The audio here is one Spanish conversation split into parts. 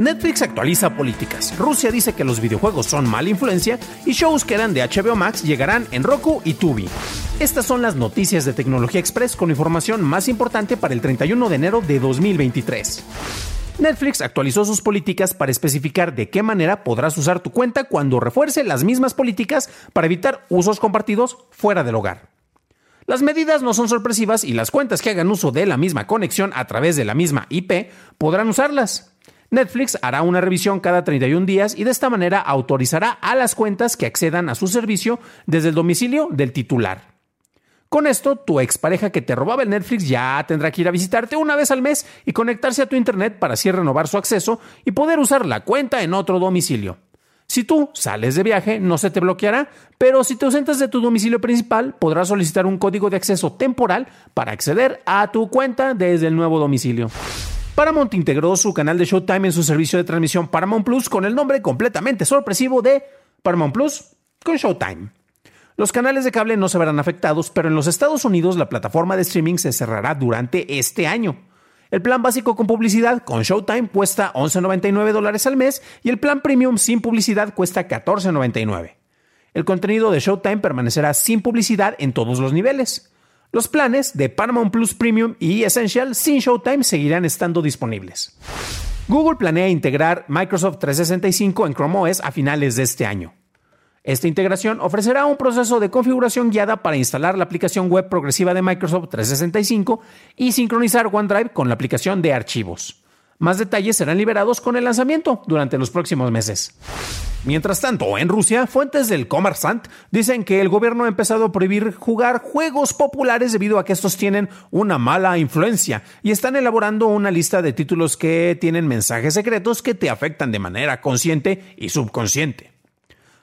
Netflix actualiza políticas. Rusia dice que los videojuegos son mala influencia y shows que eran de HBO Max llegarán en Roku y Tubi. Estas son las noticias de Tecnología Express con información más importante para el 31 de enero de 2023. Netflix actualizó sus políticas para especificar de qué manera podrás usar tu cuenta cuando refuerce las mismas políticas para evitar usos compartidos fuera del hogar. Las medidas no son sorpresivas y las cuentas que hagan uso de la misma conexión a través de la misma IP podrán usarlas. Netflix hará una revisión cada 31 días y de esta manera autorizará a las cuentas que accedan a su servicio desde el domicilio del titular. Con esto, tu expareja que te robaba el Netflix ya tendrá que ir a visitarte una vez al mes y conectarse a tu internet para así renovar su acceso y poder usar la cuenta en otro domicilio. Si tú sales de viaje, no se te bloqueará, pero si te ausentas de tu domicilio principal, podrás solicitar un código de acceso temporal para acceder a tu cuenta desde el nuevo domicilio. Paramount integró su canal de Showtime en su servicio de transmisión Paramount Plus con el nombre completamente sorpresivo de Paramount Plus con Showtime. Los canales de cable no se verán afectados, pero en los Estados Unidos la plataforma de streaming se cerrará durante este año. El plan básico con publicidad con Showtime cuesta 11.99 dólares al mes y el plan premium sin publicidad cuesta 14.99. El contenido de Showtime permanecerá sin publicidad en todos los niveles. Los planes de Paramount Plus Premium y Essential sin Showtime seguirán estando disponibles. Google planea integrar Microsoft 365 en Chrome OS a finales de este año. Esta integración ofrecerá un proceso de configuración guiada para instalar la aplicación web progresiva de Microsoft 365 y sincronizar OneDrive con la aplicación de archivos. Más detalles serán liberados con el lanzamiento durante los próximos meses. Mientras tanto, en Rusia, fuentes del Kommersant dicen que el gobierno ha empezado a prohibir jugar juegos populares debido a que estos tienen una mala influencia y están elaborando una lista de títulos que tienen mensajes secretos que te afectan de manera consciente y subconsciente.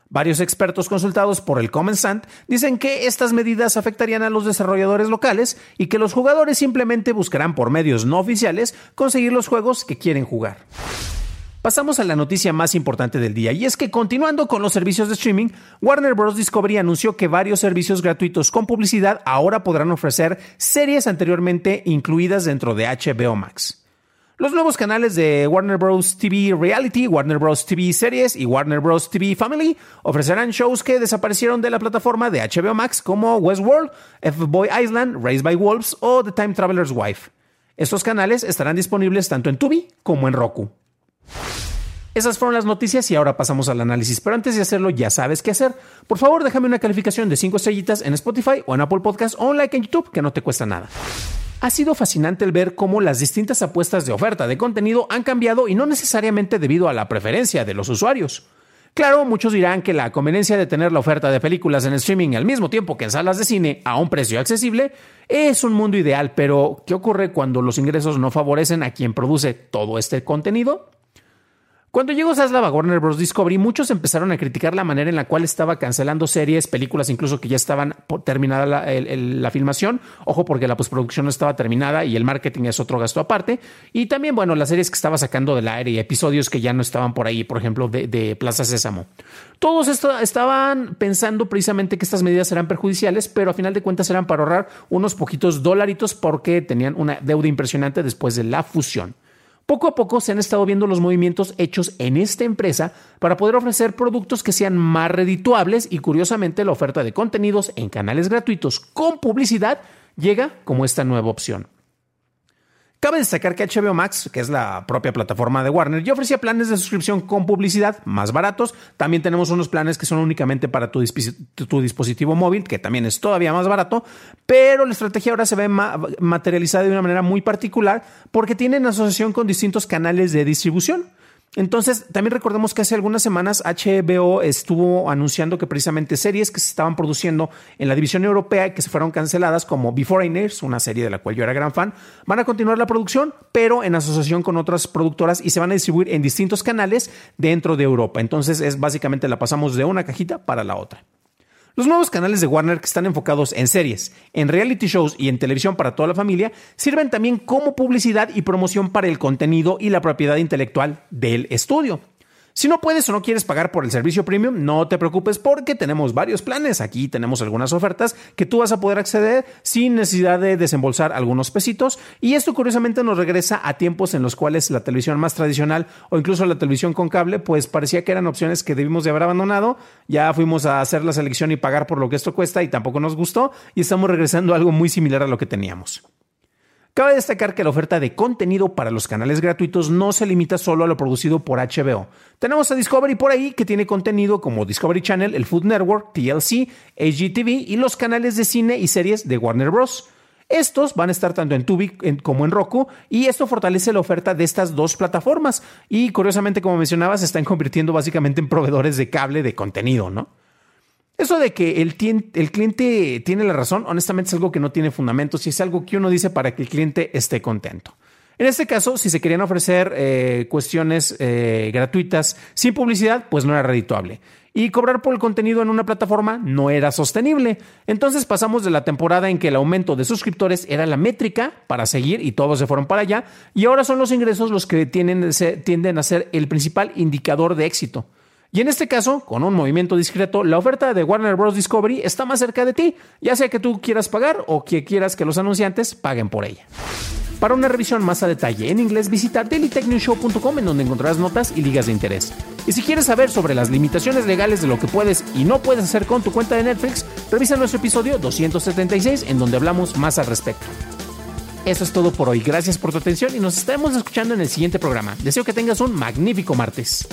Varios expertos consultados por el Kommersant dicen que estas medidas afectarían a los desarrolladores locales y que los jugadores simplemente buscarán por medios no oficiales conseguir los juegos que quieren jugar. Pasamos a la noticia más importante del día y es que continuando con los servicios de streaming, Warner Bros. Discovery anunció que varios servicios gratuitos con publicidad ahora podrán ofrecer series anteriormente incluidas dentro de HBO Max. Los nuevos canales de Warner Bros. TV Reality, Warner Bros. TV Series y Warner Bros. TV Family ofrecerán shows que desaparecieron de la plataforma de HBO Max como Westworld, F-Boy Island, Raised by Wolves o The Time Traveler's Wife. Estos canales estarán disponibles tanto en Tubi como en Roku. Esas fueron las noticias y ahora pasamos al análisis. Pero antes de hacerlo, ya sabes qué hacer. Por favor, déjame una calificación de 5 estrellitas en Spotify o en Apple Podcast o un like en YouTube, que no te cuesta nada. Ha sido fascinante el ver cómo las distintas apuestas de oferta de contenido han cambiado y no necesariamente debido a la preferencia de los usuarios. Claro, muchos dirán que la conveniencia de tener la oferta de películas en streaming al mismo tiempo que en salas de cine a un precio accesible es un mundo ideal, pero ¿qué ocurre cuando los ingresos no favorecen a quien produce todo este contenido? Cuando llegó Zaslav a Warner Bros. Discovery, muchos empezaron a criticar la manera en la cual estaba cancelando series, películas, incluso que ya estaban terminada la, filmación. Ojo, porque la postproducción no estaba terminada y el marketing es otro gasto aparte. Y también, bueno, las series que estaba sacando del aire y episodios que ya no estaban por ahí, por ejemplo, de, Plaza Sésamo. Todos esto, estaban pensando precisamente que estas medidas eran perjudiciales, pero a final de cuentas eran para ahorrar unos poquitos dolaritos porque tenían una deuda impresionante después de la fusión. Poco a poco se han estado viendo los movimientos hechos en esta empresa para poder ofrecer productos que sean más redituables y curiosamente la oferta de contenidos en canales gratuitos con publicidad llega como esta nueva opción. Cabe destacar que HBO Max, que es la propia plataforma de Warner, ya ofrecía planes de suscripción con publicidad más baratos. También tenemos unos planes que son únicamente para tu, dispositivo móvil, que también es todavía más barato, pero la estrategia ahora se ve materializada de una manera muy particular porque tienen asociación con distintos canales de distribución. Entonces, también recordemos que hace algunas semanas HBO estuvo anunciando que precisamente series que se estaban produciendo en la división europea y que se fueron canceladas, como Beforeigners, una serie de la cual yo era gran fan, van a continuar la producción, pero en asociación con otras productoras y se van a distribuir en distintos canales dentro de Europa. Entonces, es básicamente la pasamos de una cajita para la otra. Los nuevos canales de Warner que están enfocados en series, en reality shows y en televisión para toda la familia sirven también como publicidad y promoción para el contenido y la propiedad intelectual del estudio. Si no puedes o no quieres pagar por el servicio premium, no te preocupes porque tenemos varios planes. Aquí tenemos algunas ofertas que tú vas a poder acceder sin necesidad de desembolsar algunos pesitos. Y esto curiosamente nos regresa a tiempos en los cuales la televisión más tradicional o incluso la televisión con cable, pues parecía que eran opciones que debimos de haber abandonado. Ya fuimos a hacer la selección y pagar por lo que esto cuesta y tampoco nos gustó. Y estamos regresando a algo muy similar a lo que teníamos. Cabe destacar que la oferta de contenido para los canales gratuitos no se limita solo a lo producido por HBO. Tenemos a Discovery por ahí que tiene contenido como Discovery Channel, el Food Network, TLC, HGTV y los canales de cine y series de Warner Bros. Estos van a estar tanto en Tubi como en Roku y esto fortalece la oferta de estas dos plataformas y curiosamente como mencionaba se están convirtiendo básicamente en proveedores de cable de contenido, ¿no? Eso de que el, cliente tiene la razón, honestamente es algo que no tiene fundamentos y es algo que uno dice para que el cliente esté contento. En este caso, si se querían ofrecer eh, cuestiones eh, gratuitas sin publicidad, pues no era redituable. Y cobrar por el contenido en una plataforma no era sostenible. Entonces pasamos de la temporada en que el aumento de suscriptores era la métrica para seguir y todos se fueron para allá. Y ahora son los ingresos los que tienden a ser el principal indicador de éxito. Y en este caso, con un movimiento discreto, la oferta de Warner Bros. Discovery está más cerca de ti, ya sea que tú quieras pagar o que quieras que los anunciantes paguen por ella. Para una revisión más a detalle en inglés, visita dailytechnewshow.com en donde encontrarás notas y ligas de interés. Y si quieres saber sobre las limitaciones legales de lo que puedes y no puedes hacer con tu cuenta de Netflix, revisa nuestro episodio 276 en donde hablamos más al respecto. Eso es todo por hoy. Gracias por tu atención y nos estaremos escuchando en el siguiente programa. Deseo que tengas un magnífico martes.